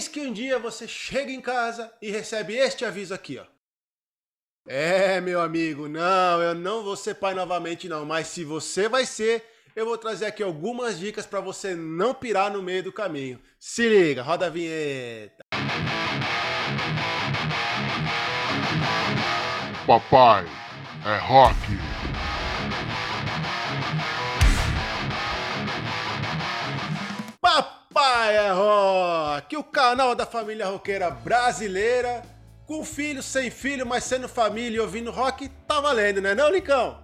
Eis que um dia você chega em casa e recebe este aviso aqui, ó. É, meu amigo, não, eu não vou ser pai novamente não, mas se você vai ser, eu vou trazer aqui algumas dicas para você não pirar no meio do caminho. Se liga, roda a vinheta. Papai é rock. É rock, o canal da família roqueira brasileira, com filho, sem filho, mas sendo família e ouvindo rock, tá valendo, né não, Licão?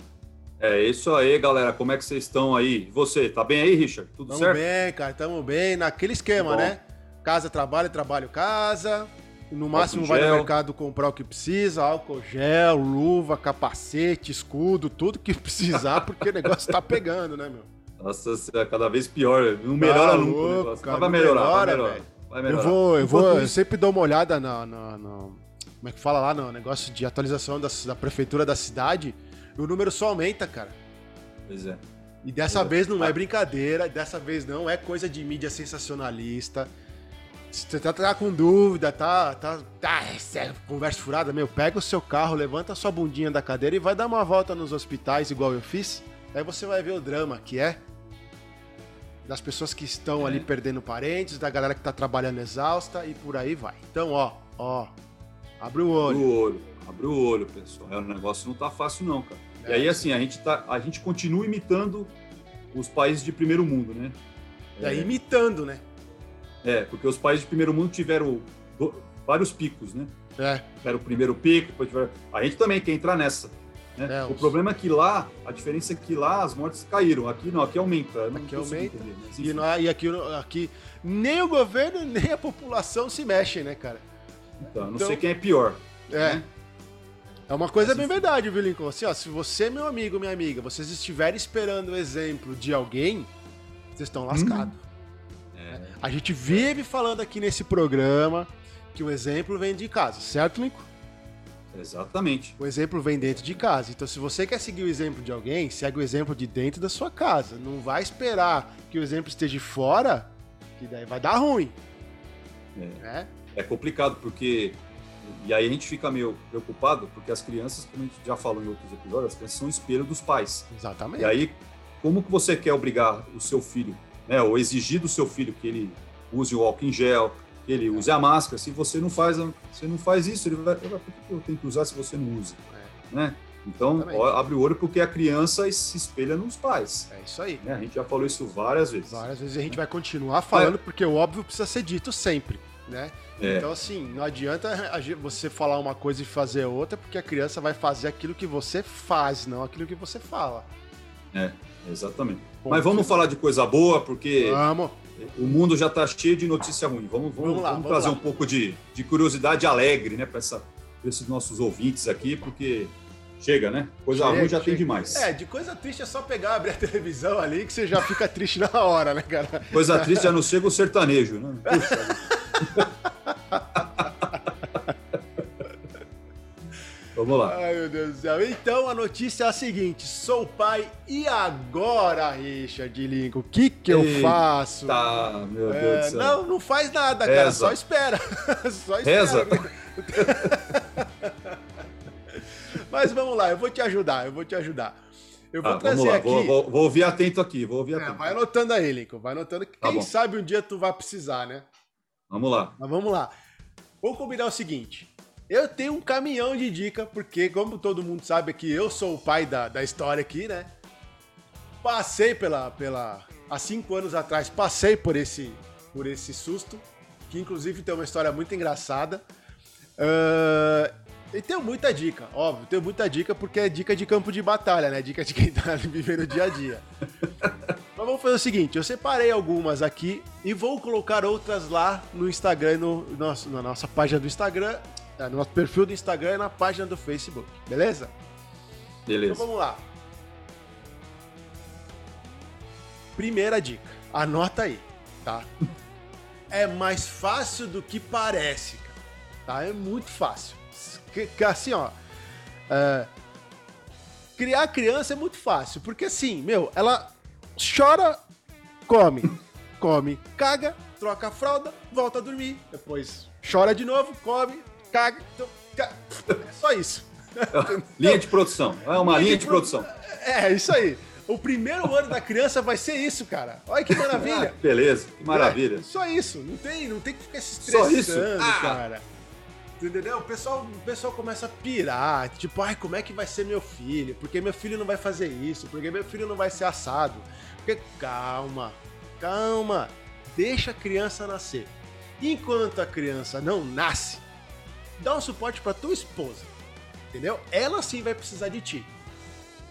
É isso aí, galera. Como é que vocês estão aí? Você, tá bem aí, Richard? Tudo tamo certo? bem, cara, tamo bem. Naquele esquema, né? Casa, trabalho, trabalho, casa. No máximo Álcool vai no gel. mercado comprar o que precisa, álcool gel, luva, capacete, escudo, tudo que precisar, porque o negócio tá pegando, né, meu? Nossa, é cada vez pior. Não melhora Tá nunca louco, cara, vai melhorar, melhora, vai melhorar. velho. Vai Eu melhorar. vou, eu vou, eu sempre dou uma olhada no, no- no- como é que fala lá, no negócio de atualização da, da prefeitura da cidade, e o número só aumenta, cara. Pois é. E dessa Pois é. vez não é brincadeira, dessa vez não é coisa de mídia sensacionalista. Se você tá, tá com dúvida, tá, tá, tá, é conversa furada, meu, pega o seu carro, levanta a sua bundinha da cadeira e vai dar uma volta nos hospitais, igual eu fiz. Aí você vai ver o drama que é das pessoas que estão É. ali perdendo parentes, da galera que tá trabalhando exausta e por aí vai. Então, ó, ó, abre o Abre olho. o olho. Abre o olho, pessoal. É, o negócio não tá fácil, não, cara. É. E aí, assim, a gente, tá, a gente continua imitando os países de primeiro mundo, né? E aí imitando, né? É, porque os países de primeiro mundo tiveram vários picos, né? É, Tiveram o primeiro pico, depois tiveram... A gente também quer entrar nessa. Né? É, o problema é que lá, a diferença é que lá as mortes caíram. Aqui não, aqui aumenta. Não Aqui aumenta. entender, mas E, não- e aqui, aqui nem o governo nem a população se mexem, né, cara? Então, não então- sei quem é pior. É. né? É uma coisa Mas, bem verdade, viu, Lincoln? Assim, ó, se você, meu amigo, minha amiga, vocês estiverem esperando o exemplo de alguém, vocês estão lascados. É. A gente vive falando aqui nesse programa que o exemplo vem de casa, certo, Lincoln? Exatamente. O exemplo vem dentro de casa. Então, se você quer seguir o exemplo de alguém, segue o exemplo de dentro da sua casa. Não vai esperar que o exemplo esteja fora, que daí vai dar ruim. É. Né? É complicado, porque. E aí a gente fica meio preocupado, porque as crianças, como a gente já falou em outros episódios, as crianças são espelho dos pais. Exatamente. E aí, como que você quer obrigar o seu filho, né, ou exigir do seu filho que ele use o álcool em gel, ele use a máscara, se você não faz, você não faz isso, ele vai, por que eu tenho que usar se você não usa? Né? Então, ó, abre o olho porque a criança se espelha nos pais. É isso aí. né? A gente já falou isso várias vezes. Várias vezes a gente vai continuar falando, porque o óbvio precisa ser dito sempre, né? É. Então, assim, não adianta você falar uma coisa e fazer outra, porque a criança vai fazer aquilo que você faz, não aquilo que você fala. É, exatamente. Ponto. Mas vamos falar de coisa boa, porque Vamos. O mundo já está cheio de notícia ruim. Vamos, vamos, Vamos lá, vamos trazer lá. um pouco de, de curiosidade alegre, né, para esses nossos ouvintes aqui, porque chega, né? Coisa Chega, ruim já tem chega. demais. É, de coisa triste é só pegar, abrir a televisão ali, que você já fica triste na hora, né, cara? Coisa triste já não chega o sertanejo, né? Puxa. Vamos lá. Ai, meu Deus do céu. Então, a notícia é a seguinte. Sou pai e agora, Richard Lincoln, o que que eu Eita, faço? Tá, meu É, Deus do céu. não, não faz nada, cara. Reza. Só espera. Só espera. Reza. Mas vamos lá, eu vou te ajudar, eu vou te ajudar. Eu vou Ah, trazer vamos lá, aqui. vou, vou- vou ouvir atento aqui, vou ouvir É, atento. vai anotando aí, Lincoln. Vai anotando que Tá quem bom. sabe um dia tu vai precisar, né? Vamos lá. Mas vamos lá. Vamos combinar o seguinte. Eu tenho um caminhão de dica, porque, como todo mundo sabe aqui, eu sou o pai da, da história aqui, né? Passei pela, pela. Há cinco anos atrás, passei por esse, por esse susto, que inclusive tem uma história muito engraçada. Ah, e tenho muita dica, óbvio, tenho muita dica porque é dica de campo de batalha, né? Dica de quem tá vivendo o dia a dia. Mas vamos fazer o seguinte, eu separei algumas aqui e vou colocar outras lá no Instagram, no nosso, na nossa página do Instagram, eh, no nosso perfil do Instagram e na página do Facebook, beleza? Então Beleza. vamos lá. Primeira dica, anota aí, tá? É mais fácil do que parece, cara, tá? É muito fácil. Assim, ó, é, criar criança é muito fácil, porque assim, meu, ela chora, come, come, caga, troca a fralda, volta a dormir, depois chora de novo, come, caga. Então, é só isso. linha de produção. É uma linha, linha de, de produção. É, isso aí. O primeiro ano da criança vai ser isso, cara. Olha que maravilha. Ah, beleza, que maravilha. É, só isso. Não tem, não tem que ficar se estressando, só isso? Ah. cara. Entendeu? O pessoal, o pessoal começa a pirar. Tipo, ai, como é que vai ser meu filho? Porque meu filho não vai fazer isso? Porque meu filho não vai ser assado? Porque, calma, calma. Deixa a criança nascer. Enquanto a criança não nasce, dá um suporte para tua esposa. Entendeu? Ela sim vai precisar de ti.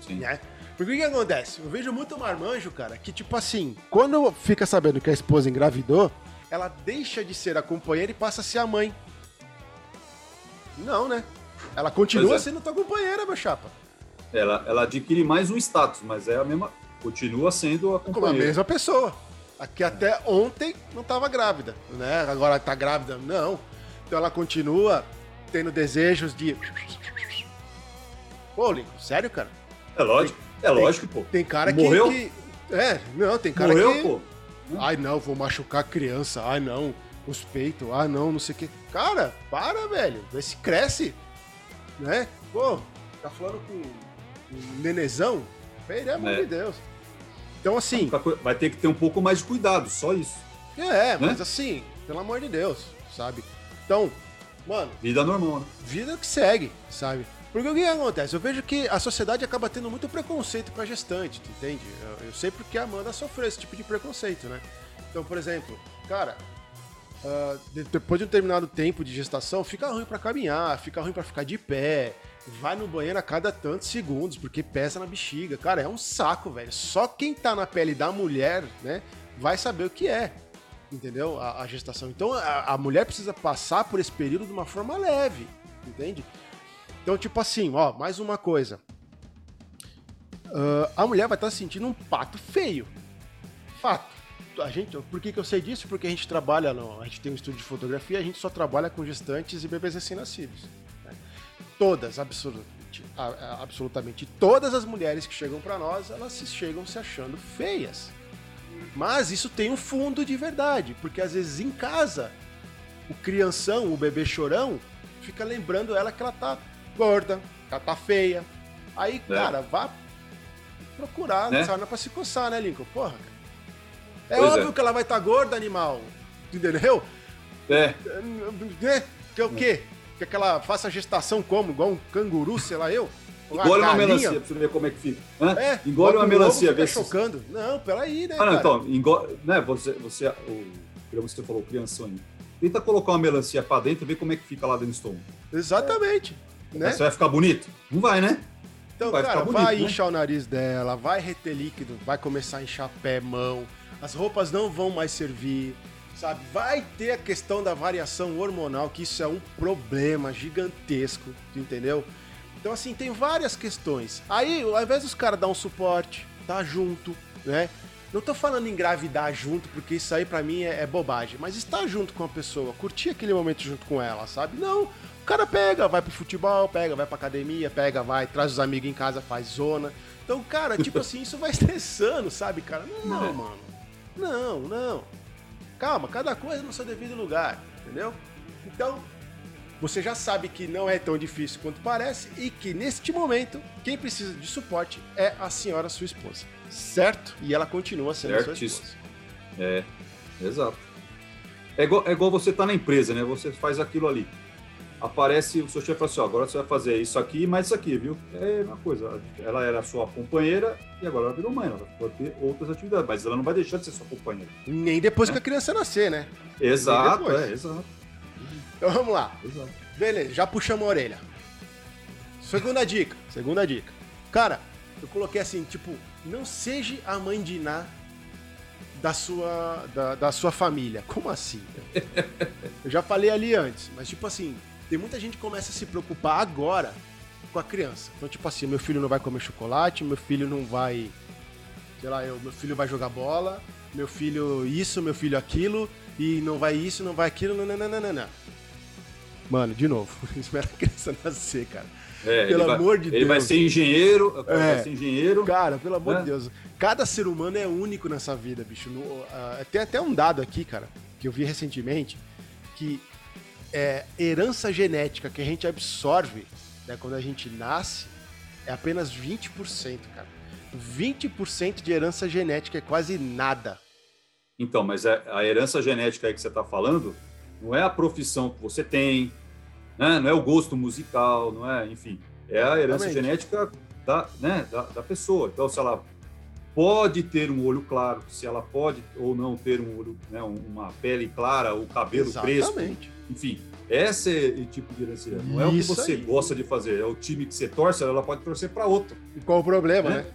Sim. Né? Porque o que acontece? Eu vejo muito marmanjo, cara, que tipo assim, quando fica sabendo que a esposa engravidou, ela deixa de ser a companheira e passa a ser a mãe. Não, né? Ela continua é. sendo tua companheira, meu chapa. Ela, ela adquire mais um status, mas é a mesma. Continua sendo a companheira. Como a mesma pessoa. Aqui até ontem não estava grávida, né? Agora tá grávida, não. Então ela continua tendo desejos de. Pô, Lincoln, sério, cara? É lógico, é lógico, pô. Tem cara Morreu? que. É, não, tem cara Morreu, que. Pô. Ai, não, vou machucar a criança. Ai, não os peitos, ah não, não sei o que. Cara, para, velho. Vê se cresce. Né? Pô, tá falando com um nenezão? Pelo amor é. de Deus. Então, assim. Vai ter que ter um pouco mais de cuidado, só isso. É, né? mas assim, pelo amor de Deus, sabe? Então, mano. Vida normal, né? Vida que segue, sabe? Porque o que acontece? Eu vejo que a sociedade acaba tendo muito preconceito pra gestante, entende? Eu, eu sei porque a Amanda sofreu esse tipo de preconceito, né? Então, por exemplo, cara, Uh, depois de um determinado tempo de gestação, fica ruim para caminhar, fica ruim para ficar de pé, vai no banheiro a cada tantos segundos, porque pesa na bexiga. Cara, é um saco, velho. Só quem tá na pele da mulher, né, vai saber o que é, entendeu? A, a gestação. Então a, a, mulher precisa passar por esse período de uma forma leve, entende? Então, tipo assim, ó, mais uma coisa. Uh, a mulher vai estar tá sentindo um pato feio. Fato a gente, por que, que eu sei disso? Porque a gente trabalha, no, a gente tem um estúdio de fotografia, a gente só trabalha com gestantes e bebês recém-nascidos. Né? Todas, absolutamente, absolutamente todas as mulheres que chegam para nós, elas se chegam se achando feias. Mas isso tem um fundo de verdade, porque às vezes em casa, o crianção, o bebê chorão, fica lembrando ela que ela tá gorda, que ela tá feia. Aí, é. cara, vá procurar né? sarna pra se coçar, né, Lincoln? Porra, cara. É pois óbvio é. que ela vai estar tá gorda, animal. Entendeu? É. é. Que é o quê? Que ela faça gestação como? Igual um canguru, sei lá eu? Engole uma, melancia pra você ver como é que fica. Hã? É, engole uma melancia, vê se. chocando. Não, peraí, né? Ah, não, então, engole, né, você, você, o, você falou, crianção aí. Tenta colocar uma melancia pra dentro e ver como é que fica lá dentro do estômago. Exatamente. É. Né? Você vai ficar bonito? Não vai, né? Então, vai cara, bonito, vai né? inchar o nariz dela, vai reter líquido, vai começar a inchar pé, mão as roupas não vão mais servir, sabe? Vai ter a questão da variação hormonal, que isso é um problema gigantesco, entendeu? Então, assim, tem várias questões. Aí, ao invés dos caras dar um suporte, tá junto, né? Não tô falando engravidar junto, porque isso aí para mim é, é, bobagem, mas estar junto com a pessoa, curtir aquele momento junto com ela, sabe? Não, o cara pega, vai pro futebol, pega, vai pra academia, pega, vai, traz os amigos em casa, faz zona. Então, cara, tipo assim, isso vai estressando, sabe, cara? Não, mano. Não, não. Calma, cada coisa no seu devido lugar, entendeu? Então, você já sabe que não é tão difícil quanto parece e que neste momento quem precisa de suporte é a senhora sua esposa, certo? E ela continua sendo Certíssimo. sua esposa. É, exato. É igual, é igual você tá na empresa, né? Você faz aquilo ali aparece o seu chefe fala assim, ó, agora você vai fazer isso aqui e mais isso aqui, viu? É uma coisa, ela era sua companheira e agora ela virou mãe, ela pode ter outras atividades, mas ela não vai deixar de ser sua companheira. Nem depois é. que a criança nascer, né? Exato, é, exato. Então vamos lá. Beleza, já puxamos a orelha. Segunda dica, segunda dica. Cara, eu coloquei assim, tipo, não seja a mãe de Ná da sua, da, da sua família. Como assim? eu já falei ali antes, mas tipo assim, tem muita gente que começa a se preocupar agora com a criança. Então, tipo assim, meu filho não vai comer chocolate, meu filho não vai. Sei lá, eu, meu filho vai jogar bola, meu filho isso, meu filho aquilo, e não vai isso, não vai aquilo, não, não, não, não, não. Mano, de novo, espera a criança nascer, cara. É, pelo amor de ele Deus. Ele vai ser engenheiro, é, vai ser engenheiro. Cara, pelo amor de Deus. Cada ser humano é único nessa vida, bicho. No, uh, tem até um dado aqui, cara. que eu vi recentemente que é, herança genética que a gente absorve né, quando a gente nasce é apenas 20%, cara. 20% de herança genética é quase nada. Então, mas é, a herança genética aí que você está falando não é a profissão que você tem, né? não é o gosto musical, não é, enfim, é a herança Realmente. genética da, né, da, da, pessoa. Então, se ela pode ter um olho claro, se ela pode ou não ter um olho, né, uma pele clara, o cabelo Exatamente. crespo, enfim, esse é o tipo de herança. Não é o que você aí. gosta de fazer, é o time que você torce, ela pode torcer para outro. E qual o problema, né? né?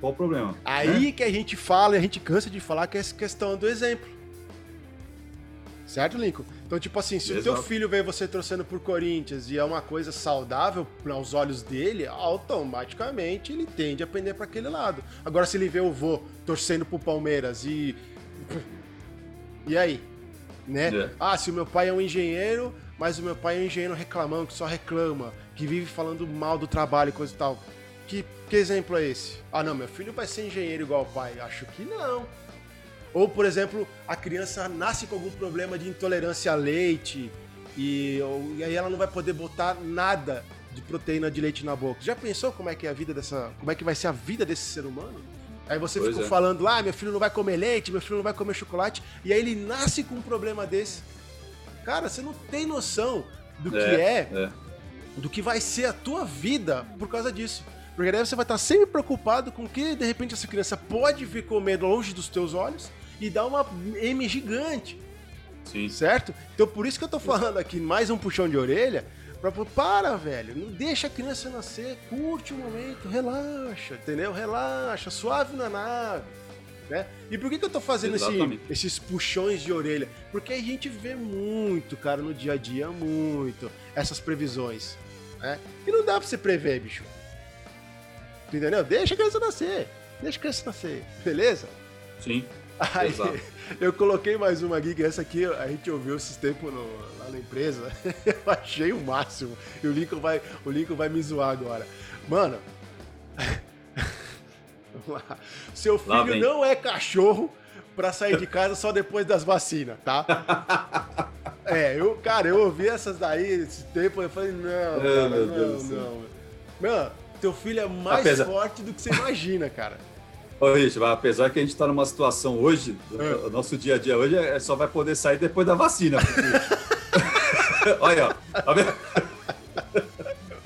Qual o problema? Aí né? que a gente fala, e a gente cansa de falar que é essa questão do exemplo. Certo, Lincoln? Então, tipo assim, se Exato. o teu filho vê você torcendo por Corinthians e é uma coisa saudável aos olhos dele, automaticamente ele tende a pender para aquele lado. Agora, se ele vê o vô torcendo pro Palmeiras e. E aí? Né? É. Ah, se o meu pai é um engenheiro, mas o meu pai é um engenheiro reclamando, que só reclama, que vive falando mal do trabalho e coisa e tal. Que, que exemplo é esse? Ah, não, meu filho vai ser engenheiro igual o pai. Acho que não. Ou, por exemplo, a criança nasce com algum problema de intolerância a leite e, ou, e aí ela não vai poder botar nada de proteína de leite na boca. Já pensou como é que é a vida dessa, como é que vai ser a vida desse ser humano? Aí você pois ficou é. falando, ah, meu filho não vai comer leite, meu filho não vai comer chocolate, e aí ele nasce com um problema desse. Cara, você não tem noção do é, que é, é, do que vai ser a tua vida por causa disso. Porque daí você vai estar sempre preocupado com que de repente essa criança pode vir comer longe dos teus olhos e dá uma M gigante. Sim. Certo? Então por isso que eu tô falando aqui, mais um puxão de orelha, pra, para, velho, não deixa a criança nascer, curte o momento, relaxa, entendeu? Relaxa, suave na nave. Né? E por que, que eu tô fazendo esse, esses puxões de orelha? Porque a gente vê muito, cara, no dia a dia, muito, essas previsões. Né? E não dá pra você prever, bicho. Entendeu? Deixa a criança nascer. Deixa a criança nascer. Beleza? Sim. Aí, Exato. eu coloquei mais uma aqui, que essa aqui a gente ouviu esses tempos no, lá na empresa. eu achei o máximo. E o Lincoln vai, o Lincoln vai me zoar agora. Mano. Seu filho não é cachorro para sair de casa só depois das vacinas, tá? é, eu, cara, eu ouvi essas daí esse tempo, eu falei, não, cara, não, não, não. Meu, teu filho é mais Apesar... forte do que você imagina, cara. Ô, Richard, apesar que a gente está numa situação hoje, é. o nosso dia a dia hoje é, só vai poder sair depois da vacina. Porque... olha, tá vendo?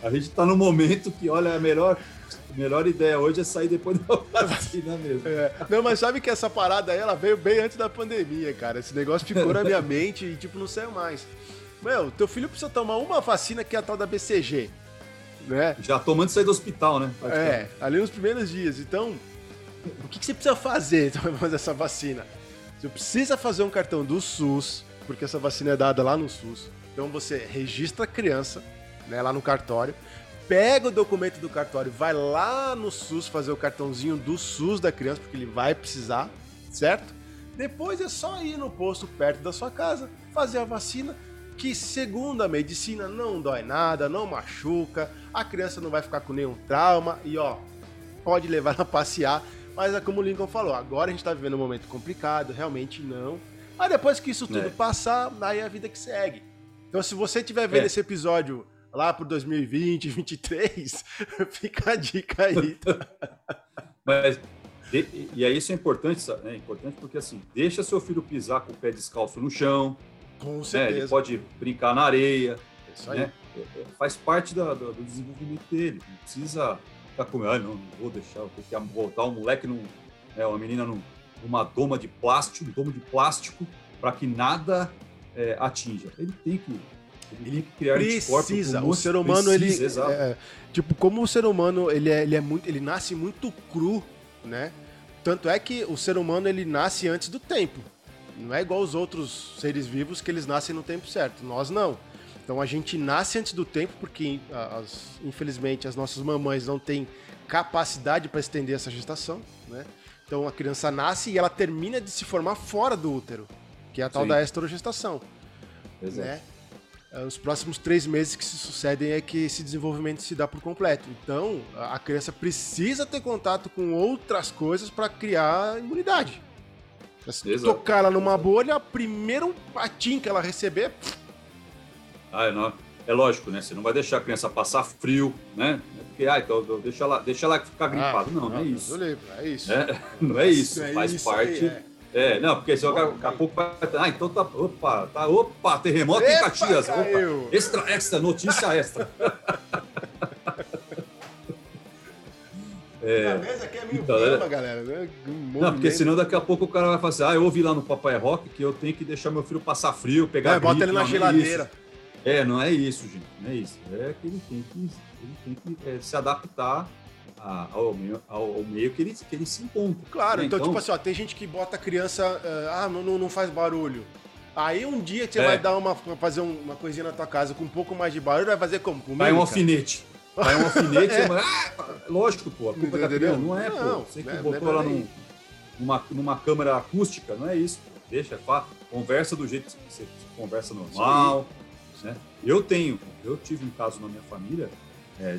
A gente está no momento que, olha, a melhor, a melhor ideia hoje é sair depois da vacina mesmo. É. Não, mas sabe que essa parada aí, ela veio bem antes da pandemia, cara. Esse negócio ficou na minha mente e, tipo, não saiu mais. Meu, teu filho precisa tomar uma vacina que é a tal da BCG. Né? Já tomando sair do hospital, né? É, ali nos primeiros dias. Então, o que, que você precisa fazer para fazer essa vacina? Você precisa fazer um cartão do SUS, porque essa vacina é dada lá no SUS. Então você registra a criança né, lá no cartório, pega o documento do cartório, vai lá no SUS fazer o cartãozinho do SUS da criança, porque ele vai precisar, certo? Depois é só ir no posto perto da sua casa, fazer a vacina, que segundo a medicina não dói nada, não machuca, a criança não vai ficar com nenhum trauma e ó, pode levar a passear mas é como o Lincoln falou, agora a gente tá vivendo um momento complicado, realmente não. Mas depois que isso tudo é. passar, aí é a vida que segue. Então se você estiver vendo é. esse episódio lá pro 2020, 2023, fica a dica aí. Tá? Mas e, e aí isso é importante, sabe? É importante porque assim, deixa seu filho pisar com o pé descalço no chão. Com certeza. Né? Ele pode brincar na areia. Isso aí. Né? É, é, faz parte da, do desenvolvimento dele. Não precisa ficar com ah, não, não vou deixar, eu tenho que botar um moleque, num, é, uma menina num, numa doma de plástico, um domo de plástico, para que nada é, atinja. Ele tem que ele, precisa. O ser humano precisa, ele é, tipo como o ser humano ele é, ele é muito ele nasce muito cru, né? Tanto é que o ser humano ele nasce antes do tempo. Não é igual os outros seres vivos que eles nascem no tempo certo. Nós não. Então a gente nasce antes do tempo porque, as, infelizmente, as nossas mamães não têm capacidade para estender essa gestação, né? Então a criança nasce e ela termina de se formar fora do útero, que é a tal Sim. da esterogestação. Exato. Né? É, os próximos três meses que se sucedem é que esse desenvolvimento se dá por completo. Então, a criança precisa ter contato com outras coisas para criar imunidade. Se tocar ela numa bolha, primeiro patim que ela receber, Ah, não, é lógico, né? Você não vai deixar a criança passar frio, né? Porque, ah, então deixa ela, deixa ela ficar gripada. não, não, é isso. o livre, é isso. né? Não é isso, É faz isso parte. aí, é. É, não, porque senão daqui a pouco vai. Ah, então tá. Opa, tá. Opa, terremoto em Epa, Caxias. caiu. Opa, extra, extra, notícia extra. A mesa aqui é meio então, é. galera. né? Um Não, porque senão daqui a pouco o cara vai falar assim: ah, eu ouvi lá no Papai Rock que eu tenho que deixar meu filho passar frio, pegar. É, bota gripe. ele na é geladeira. isso. É, não é isso, gente. Não é isso. É que ele tem que, ele tem que é, se adaptar a- ao, meio, ao, ao meio que, ele, que ele se encontra. Claro, né? então, tipo assim, ó, tem gente que bota a criança, eh, ah, não, não, não faz barulho. Aí um dia você É. vai dar uma, fazer um- uma coisinha na tua casa com um pouco mais de barulho, vai fazer como? Comigo, Vai um alfinete. Vai um alfinete, você vai. Ah, lógico, pô, a culpa é da criança. Não é, Não, pô. Você que é- botou é ela nem- num- numa, numa câmera acústica, não é isso. Pô. Deixa, pá, conversa do jeito que você conversa normal. Né? Eu tenho, eu tive um caso na minha família, é,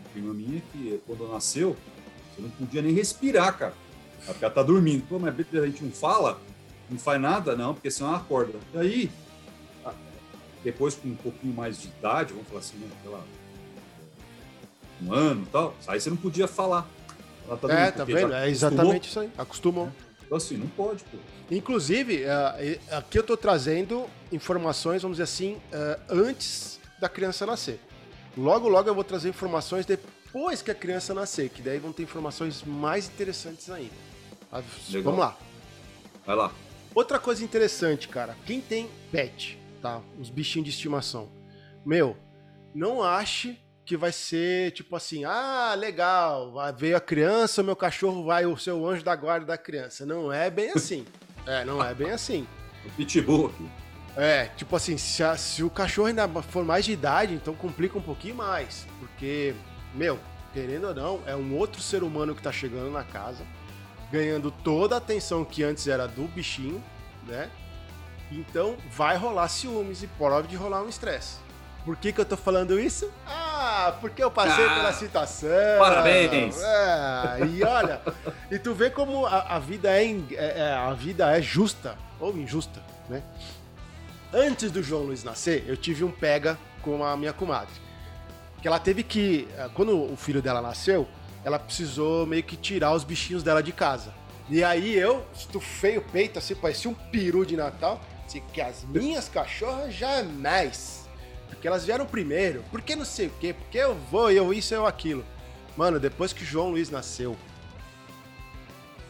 uma prima minha que quando nasceu, você não podia nem respirar, cara. Porque ela tá dormindo. Pô, mas a gente não fala, não faz nada, não, porque senão ela acorda. E aí, depois com um pouquinho mais de idade, vamos falar assim, né, lá, um ano e tal, aí você não podia falar. Ela tá É, dormindo, tá vendo? É exatamente isso aí. Acostumou. Então assim, não pode, pô. Inclusive, eh, aqui eu tô trazendo informações, vamos dizer assim, eh, antes da criança nascer. Logo, logo eu vou trazer informações depois que a criança nascer, que daí vão ter informações mais interessantes ainda. Ah, Legal. Vamos lá. Vai lá. Outra coisa interessante, cara, quem tem pet, tá? Os bichinhos de estimação. Meu, não ache que vai ser tipo assim, ah, legal, veio a criança, o meu cachorro vai o seu anjo da guarda da criança. Não é bem assim. É, não é bem assim. O pitbull aqui. É, tipo assim, se, a- se o cachorro ainda for mais de idade, então complica um pouquinho mais. Porque, meu, querendo ou não, é um outro ser humano que tá chegando na casa, ganhando toda a atenção que antes era do bichinho, né? Então vai rolar ciúmes e pode rolar um estresse. Por que, que eu tô falando isso? Ah, porque eu passei Ah, pela situação. parabéns. É, e olha, e tu vê como a, a vida é, é- é- a vida é justa ou injusta, né? Antes do João Luiz nascer, eu tive um pega com a minha comadre. Que ela teve que. eh, Quando o filho dela nasceu, ela precisou meio que tirar os bichinhos dela de casa. E aí eu estufei o peito, assim, parecia um peru de Natal. Assim, que as minhas cachorras jamais. Porque elas vieram primeiro. Porque não sei o quê. Porque eu vou, eu isso, eu aquilo. Mano, depois que João Luiz nasceu,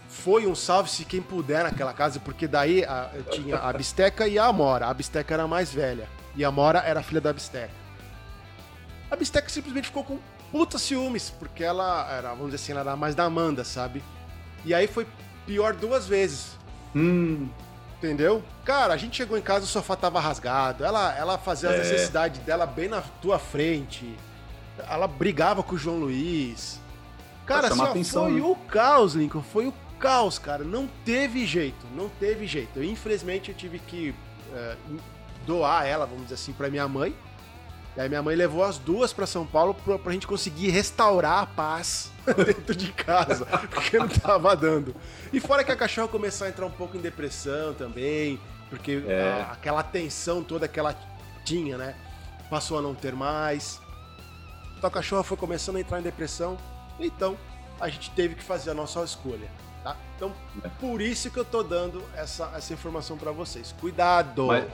foi um salve-se quem puder naquela casa, porque daí a- tinha a Bisteca e a Amora. A Bisteca era a mais velha. E a Amora era a filha da Bisteca. A Bisteca simplesmente ficou com puta ciúmes, porque ela era, vamos dizer assim, ela era mais da Amanda, sabe? E aí foi pior duas vezes. Hum, Entendeu? Cara, a gente chegou em casa, o sofá tava rasgado. Ela, ela fazia as É. necessidades dela bem na tua frente. Ela brigava com o João Luiz. Cara, Pra chamar assim, atenção, foi né? o caos, Lincoln. Foi o caos, cara. Não teve jeito. Não teve jeito. Eu, infelizmente, eu tive que é, doar ela, vamos dizer assim, pra minha mãe. E aí minha mãe levou as duas pra São Paulo pra, pra gente conseguir restaurar a paz dentro de casa, porque não tava dando. E fora que a cachorra começou a entrar um pouco em depressão também, porque É. a- aquela tensão toda que ela tinha, né, passou a não ter mais. Então a cachorra foi começando a entrar em depressão, então a gente teve que fazer a nossa escolha, tá? Então, É. por isso que eu tô dando essa, essa informação pra vocês. Cuidado! Mas-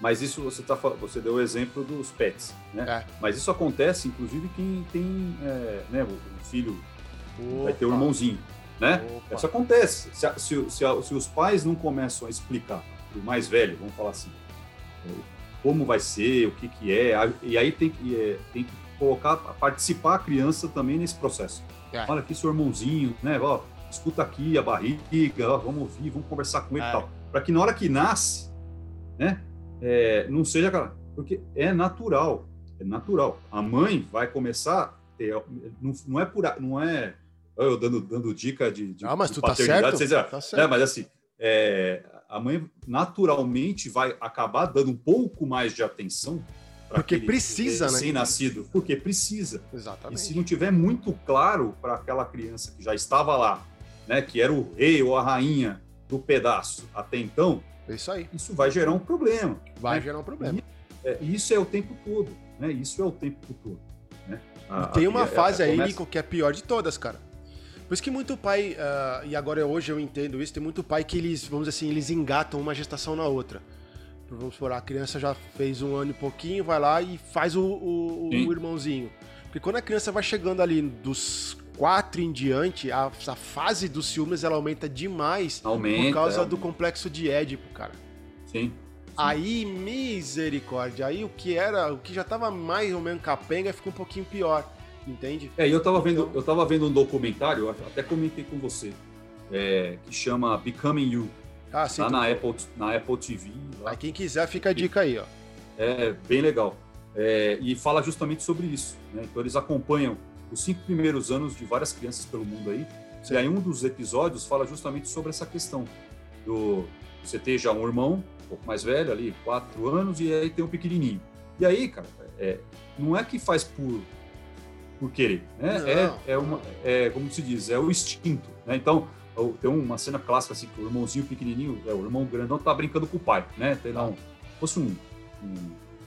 mas isso você tá você deu o exemplo dos pets, né? É. Mas isso acontece, inclusive, quem tem é, né, o o filho vai ter um Opa, irmãozinho, né? opa. Isso acontece. Se, se se se os pais não começam a explicar o mais velho, vamos falar assim, é, como vai ser, o que que é, e aí tem que, é, tem que colocar, participar a criança também nesse processo. É. Olha aqui seu irmãozinho, né? Ó, escuta aqui a barriga, ó, vamos ouvir, vamos conversar com ele É. e tal. Para que na hora que nasce, né? É, não seja aquela. Porque é natural. É natural. A mãe vai começar a ter. Não, não é por. Não é. Eu dando, dando dica de, de, Ah, mas de tu tá paternidade, certo? vocês Tá é, certo. mas assim, é, a mãe naturalmente vai acabar dando um pouco mais de atenção. Porque aquele precisa, né? Recém-nascido. Porque precisa. E Exatamente. se não tiver muito claro para aquela criança que já estava lá, né, que era o rei ou a rainha do pedaço até então, É isso aí. isso vai gerar um problema. Vai né? gerar um problema. É, e isso é o tempo todo, né? Isso é o tempo todo. Né? A- E tem uma a- fase a- aí, começa- Lincoln, que é a pior de todas, cara. Por isso que muito pai, ah, e agora hoje eu entendo isso, tem muito pai que eles, vamos dizer assim, eles engatam uma gestação na outra. Vamos supor, a criança já fez um ano e pouquinho, vai lá e faz o, o- o irmãozinho. Porque quando a criança vai chegando ali dos quatro em diante, a, a fase dos ciúmes ela aumenta demais Aumenta. por causa é, do complexo de Édipo, cara. Sim. Aí, misericórdia, aí o que era, o que já tava mais ou menos capenga fica um pouquinho pior, entende? É, eu tava vendo, Então- eu tava vendo um documentário, até comentei com você, é, que chama Becoming You. Ah, sim. Tá na Apple, na Apple TV. lá. Aí quem quiser fica a dica aí, ó. É bem legal. É, e fala justamente sobre isso. né? Então eles acompanham os cinco primeiros anos de várias crianças pelo mundo aí. Sim. E aí um dos episódios fala justamente sobre essa questão do você ter já um irmão um pouco mais velho ali, quatro anos, e aí tem um pequenininho. E aí, cara, é, não é que faz por por querer, né? Não, é, é uma, é como se diz, é o instinto, né? Então tem uma cena clássica assim que o irmãozinho pequenininho, é, o irmão grandão tá brincando com o pai, né? Tem lá um, fosse um, um,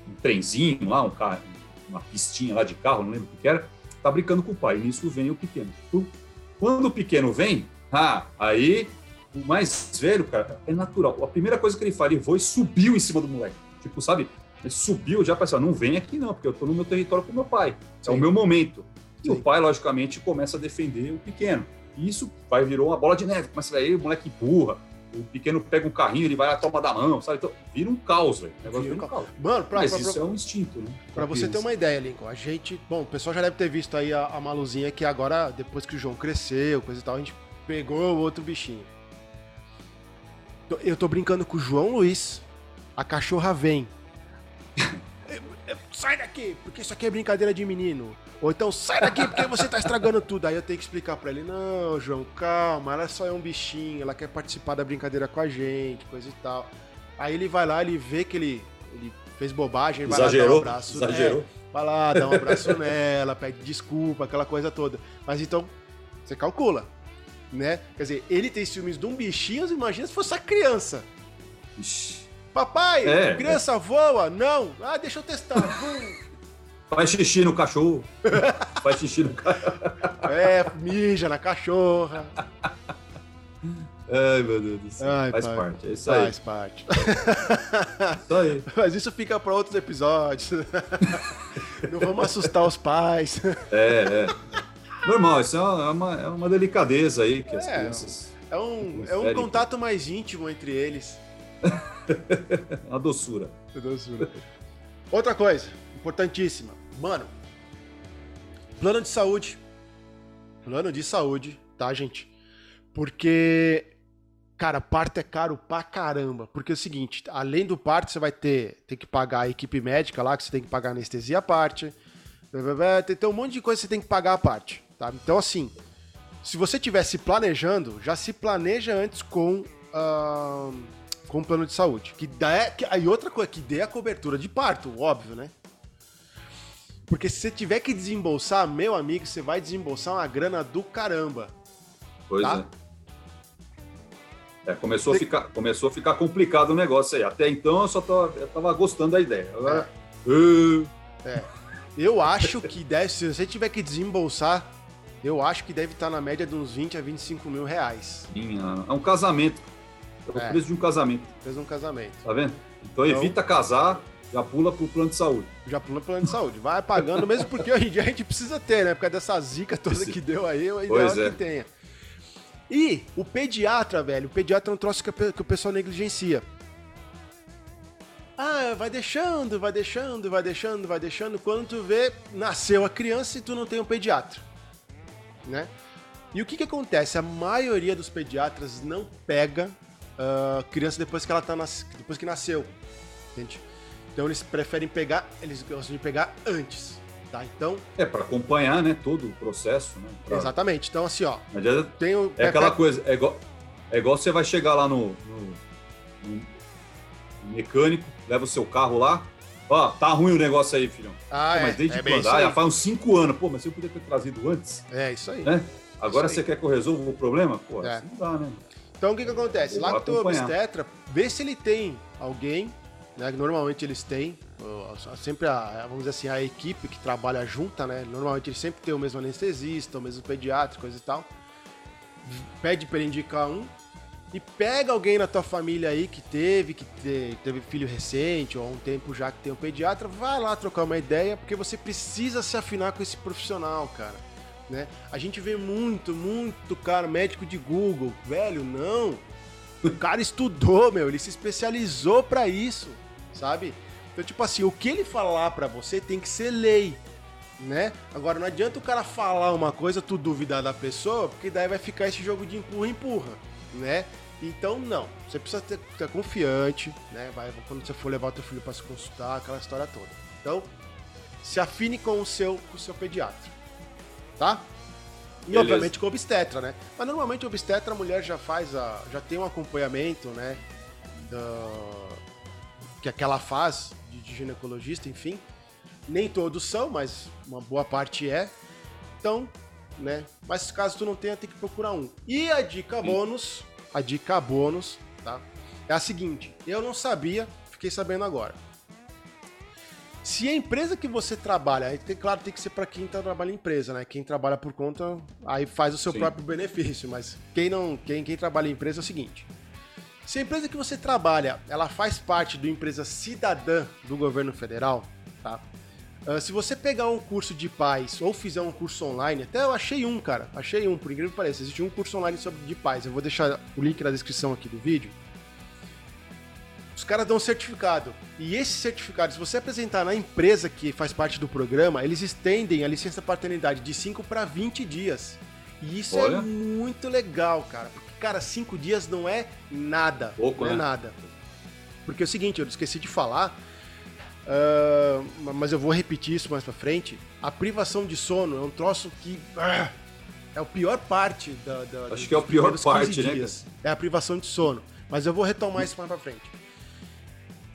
um trenzinho lá, um carro, uma pistinha lá de carro, não lembro o que era, tá brincando com o pai. Nisso vem o pequeno. Quando o pequeno vem, ah, aí o mais velho, cara, é natural. A primeira coisa que ele faz, ele foi e subiu em cima do moleque. Tipo, sabe? Ele subiu já pensou, não vem aqui não, porque eu tô no meu território com meu pai. É o Sim. meu momento. E Sim. o pai, logicamente, começa a defender o pequeno. E isso vai virou uma bola de neve. Começa aí, o moleque empurra, o pequeno pega um carrinho, ele vai lá, toma da mão, sabe? Então, vira um caos, velho. O negócio Vira um caos. Mano, pra, Mas pra- isso pra- é um instinto, né? pra você ter uma ideia, Lincoln, a gente. Bom, o pessoal já deve ter visto aí a, a Maluzinha que agora, depois que o João cresceu, coisa e tal, a gente pegou o outro bichinho. Eu tô brincando com o João Luiz, a cachorra vem. Sai daqui, porque isso aqui é brincadeira de menino. Ou então, sai daqui, porque você tá estragando tudo. Aí eu tenho que explicar pra ele: não, João, calma, ela só é um bichinho, ela quer participar da brincadeira com a gente, coisa e tal. Aí ele vai lá, ele vê que ele, ele fez bobagem, ele vai lá dar um Exagerou, abraço. exagerou. É, vai lá, dá um abraço nela, pede desculpa, aquela coisa toda. Mas então, você calcula, né? Quer dizer, ele tem ciúmes de um bichinho, imagina se fosse a criança. Ixi. Papai, É, criança voa? Não. Ah, deixa eu testar. Faz xixi no cachorro. Faz xixi no cachorro. é, mija na cachorra. Ai, meu Deus do céu. Ai, Faz pai. parte. É isso aí. Faz parte. Isso aí. Mas isso fica para outros episódios. Não vamos assustar os pais. É, é. Normal, isso é uma, é uma, é uma delicadeza aí que as É. crianças. É um, é um contato mais íntimo entre eles. Uma doçura. Outra coisa, importantíssima. Mano, plano de saúde. Plano de saúde, tá, gente? Porque, cara, parto é caro pra caramba. Porque é o seguinte, além do parto, você vai ter, ter que pagar a equipe médica lá, que você tem que pagar anestesia à parte. Tem, tem um monte de coisa que você tem que pagar à parte, tá? Então, assim, se você estiver se planejando, já se planeja antes com, ah, com o plano de saúde. Que dá, que, aí outra coisa, que dê a cobertura de parto, óbvio, né? Porque se você tiver que desembolsar, meu amigo, você vai desembolsar uma grana do caramba. Pois Tá. é. É, começou, a ficar, começou a ficar complicado o negócio aí. Até então eu só tava, eu tava gostando da ideia. Agora. Ah, Eu acho que deve, se você tiver que desembolsar, eu acho que deve estar na média de uns 20 a 25 mil reais. minha- é um casamento. É o É. preço de um casamento, Fez um casamento. tá vendo? Então, Então- evita casar, já pula pro plano de saúde. Já pula o plano de saúde. Vai pagando, mesmo porque hoje em dia a gente precisa ter, né? Por causa dessa zica toda que deu aí, o ideal é que tenha. E o pediatra, velho, o pediatra é um troço que o pessoal negligencia. Ah, vai deixando, vai deixando, vai deixando, vai deixando. Quando tu vê, nasceu a criança e tu não tem um pediatra. Né? E o que que acontece? A maioria dos pediatras não pega a criança depois que ela tá nas... depois que nasceu. Entende? Então eles preferem pegar, eles gostam de pegar antes, tá? Então, É, para acompanhar, né, todo o processo, né? pra- exatamente. Então assim, ó, adianta- tem o É aquela coisa, é igual, é igual você vai chegar lá no, no- no mecânico, leva o seu carro lá, ó, tá ruim o negócio aí, filhão. Ah, Pô, é, mas desde é quando? isso Ah, faz uns cinco anos. Pô, mas você podia ter trazido antes, É isso aí. né? Agora Isso você aí. quer que eu resolva o problema? Pô, É. assim não dá, né? Então o que que acontece? Eu acompanhar. obstetra, vê se ele tem alguém, né? que Normalmente eles têm, sempre a, vamos dizer assim, a equipe que trabalha junta, né? Normalmente eles sempre tem o mesmo anestesista, o mesmo pediatra, coisa e tal. Pede pra ele indicar um e pega alguém na tua família aí que teve, que te- teve filho recente ou há um tempo já que tem um pediatra, vai lá trocar uma ideia, porque você precisa se afinar com esse profissional, cara. Né? A gente vê muito, muito cara, médico de Google, velho, não. O cara estudou, meu, ele se especializou pra isso, sabe? Então, tipo assim, o que ele falar pra você tem que ser lei, né? Agora, não adianta o cara falar uma coisa, tu duvidar da pessoa, porque daí vai ficar esse jogo de empurra-empurra, né? Então, não. Você precisa ter, ter confiante, né? Vai, quando você for levar teu filho pra se consultar, aquela história toda. Então, se afine com o seu, com o seu pediatra, tá? E Beleza. obviamente com obstetra, né? Mas normalmente obstetra a mulher já faz a. já tem um acompanhamento, né? Da, que aquela faz de, de ginecologista, enfim. Nem todos são, mas uma boa parte é. Então, né? Mas caso tu não tenha, tem que procurar um. E a dica bônus, a dica bônus, tá? É a seguinte, eu não sabia, fiquei sabendo agora. Se a empresa que você trabalha, aí tem, claro, tem que ser para quem tá, trabalha em empresa, né? Quem trabalha por conta, aí faz o seu Sim. próprio benefício, mas quem não, quem, quem trabalha em empresa é o seguinte. Se a empresa que você trabalha, ela faz parte uma empresa cidadã do governo federal, tá? Ah, se você pegar um curso de paz ou fizer um curso online, até eu achei um, cara, achei um, por incrível que pareça, existe um curso online sobre de paz. Eu vou deixar o link na descrição aqui do vídeo. Os caras dão um certificado. E esse certificado, se você apresentar na empresa que faz parte do programa, eles estendem a licença paternidade de 5 para 20 dias. E isso é Olha. muito legal, cara. Porque, cara, 5 dias não é nada. Pouco, não é né? nada. Porque é o seguinte, eu esqueci de falar, ah, mas eu vou repetir isso mais pra frente. A privação de sono é um troço que. ah, é a pior parte da. da- Acho que é a pior parte, 15 né, dias. É a privação de sono. Mas eu vou retomar isso mais pra frente.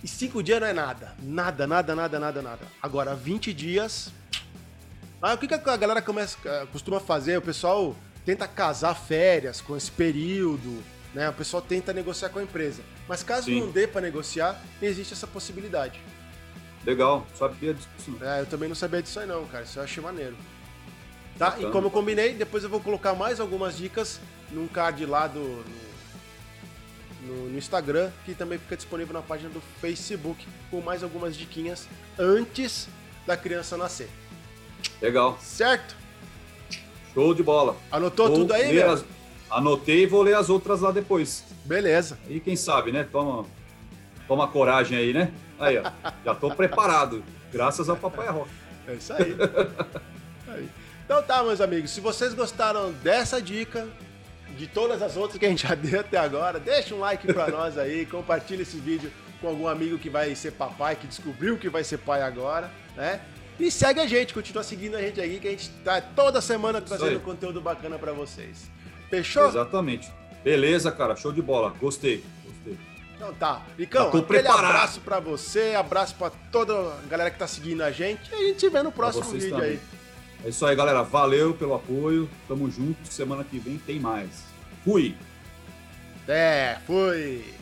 E cinco dias não é nada. Nada, nada, nada, nada, nada. Agora, 20 dias. Ah, o que, que a galera começa, ah, costuma fazer? O pessoal tenta casar férias com esse período, né? O pessoal tenta negociar com a empresa. Mas caso Sim. não dê pra negociar, existe essa possibilidade. Legal, sabia disso. É, eu também não sabia disso aí não, cara. Isso eu achei maneiro. Tá? Bacana. E como eu combinei, depois eu vou colocar mais algumas dicas num card lá do. No, no- Instagram, que também fica disponível na página do Facebook, com mais algumas diquinhas antes da criança nascer. Legal, Certo? show de bola. Anotou Vou tudo aí, as- Anotei e vou ler as outras lá depois. Beleza. Aí quem sabe, né? Toma, toma coragem aí, né? Aí, ó. Já tô preparado. Graças ao Papai Rock. É isso aí. Aí. Então tá, meus amigos. Se vocês gostaram dessa dica, de todas as outras que a gente já deu até agora, deixa um like pra nós aí, compartilha esse vídeo com algum amigo que vai ser papai, que descobriu que vai ser pai agora, né? E segue a gente, continua seguindo a gente aí, que a gente tá toda semana trazendo conteúdo bacana pra vocês. Fechou? Exatamente. Beleza, cara. Show de bola. Gostei. Gostei. Então tá. Icão, Já tô aquele preparado. abraço pra você, abraço pra toda a galera que tá seguindo a gente e a gente se vê no próximo vídeo também. aí. É isso aí, galera. Valeu pelo apoio. Tamo junto. Semana que vem tem mais. Fui. É, fui!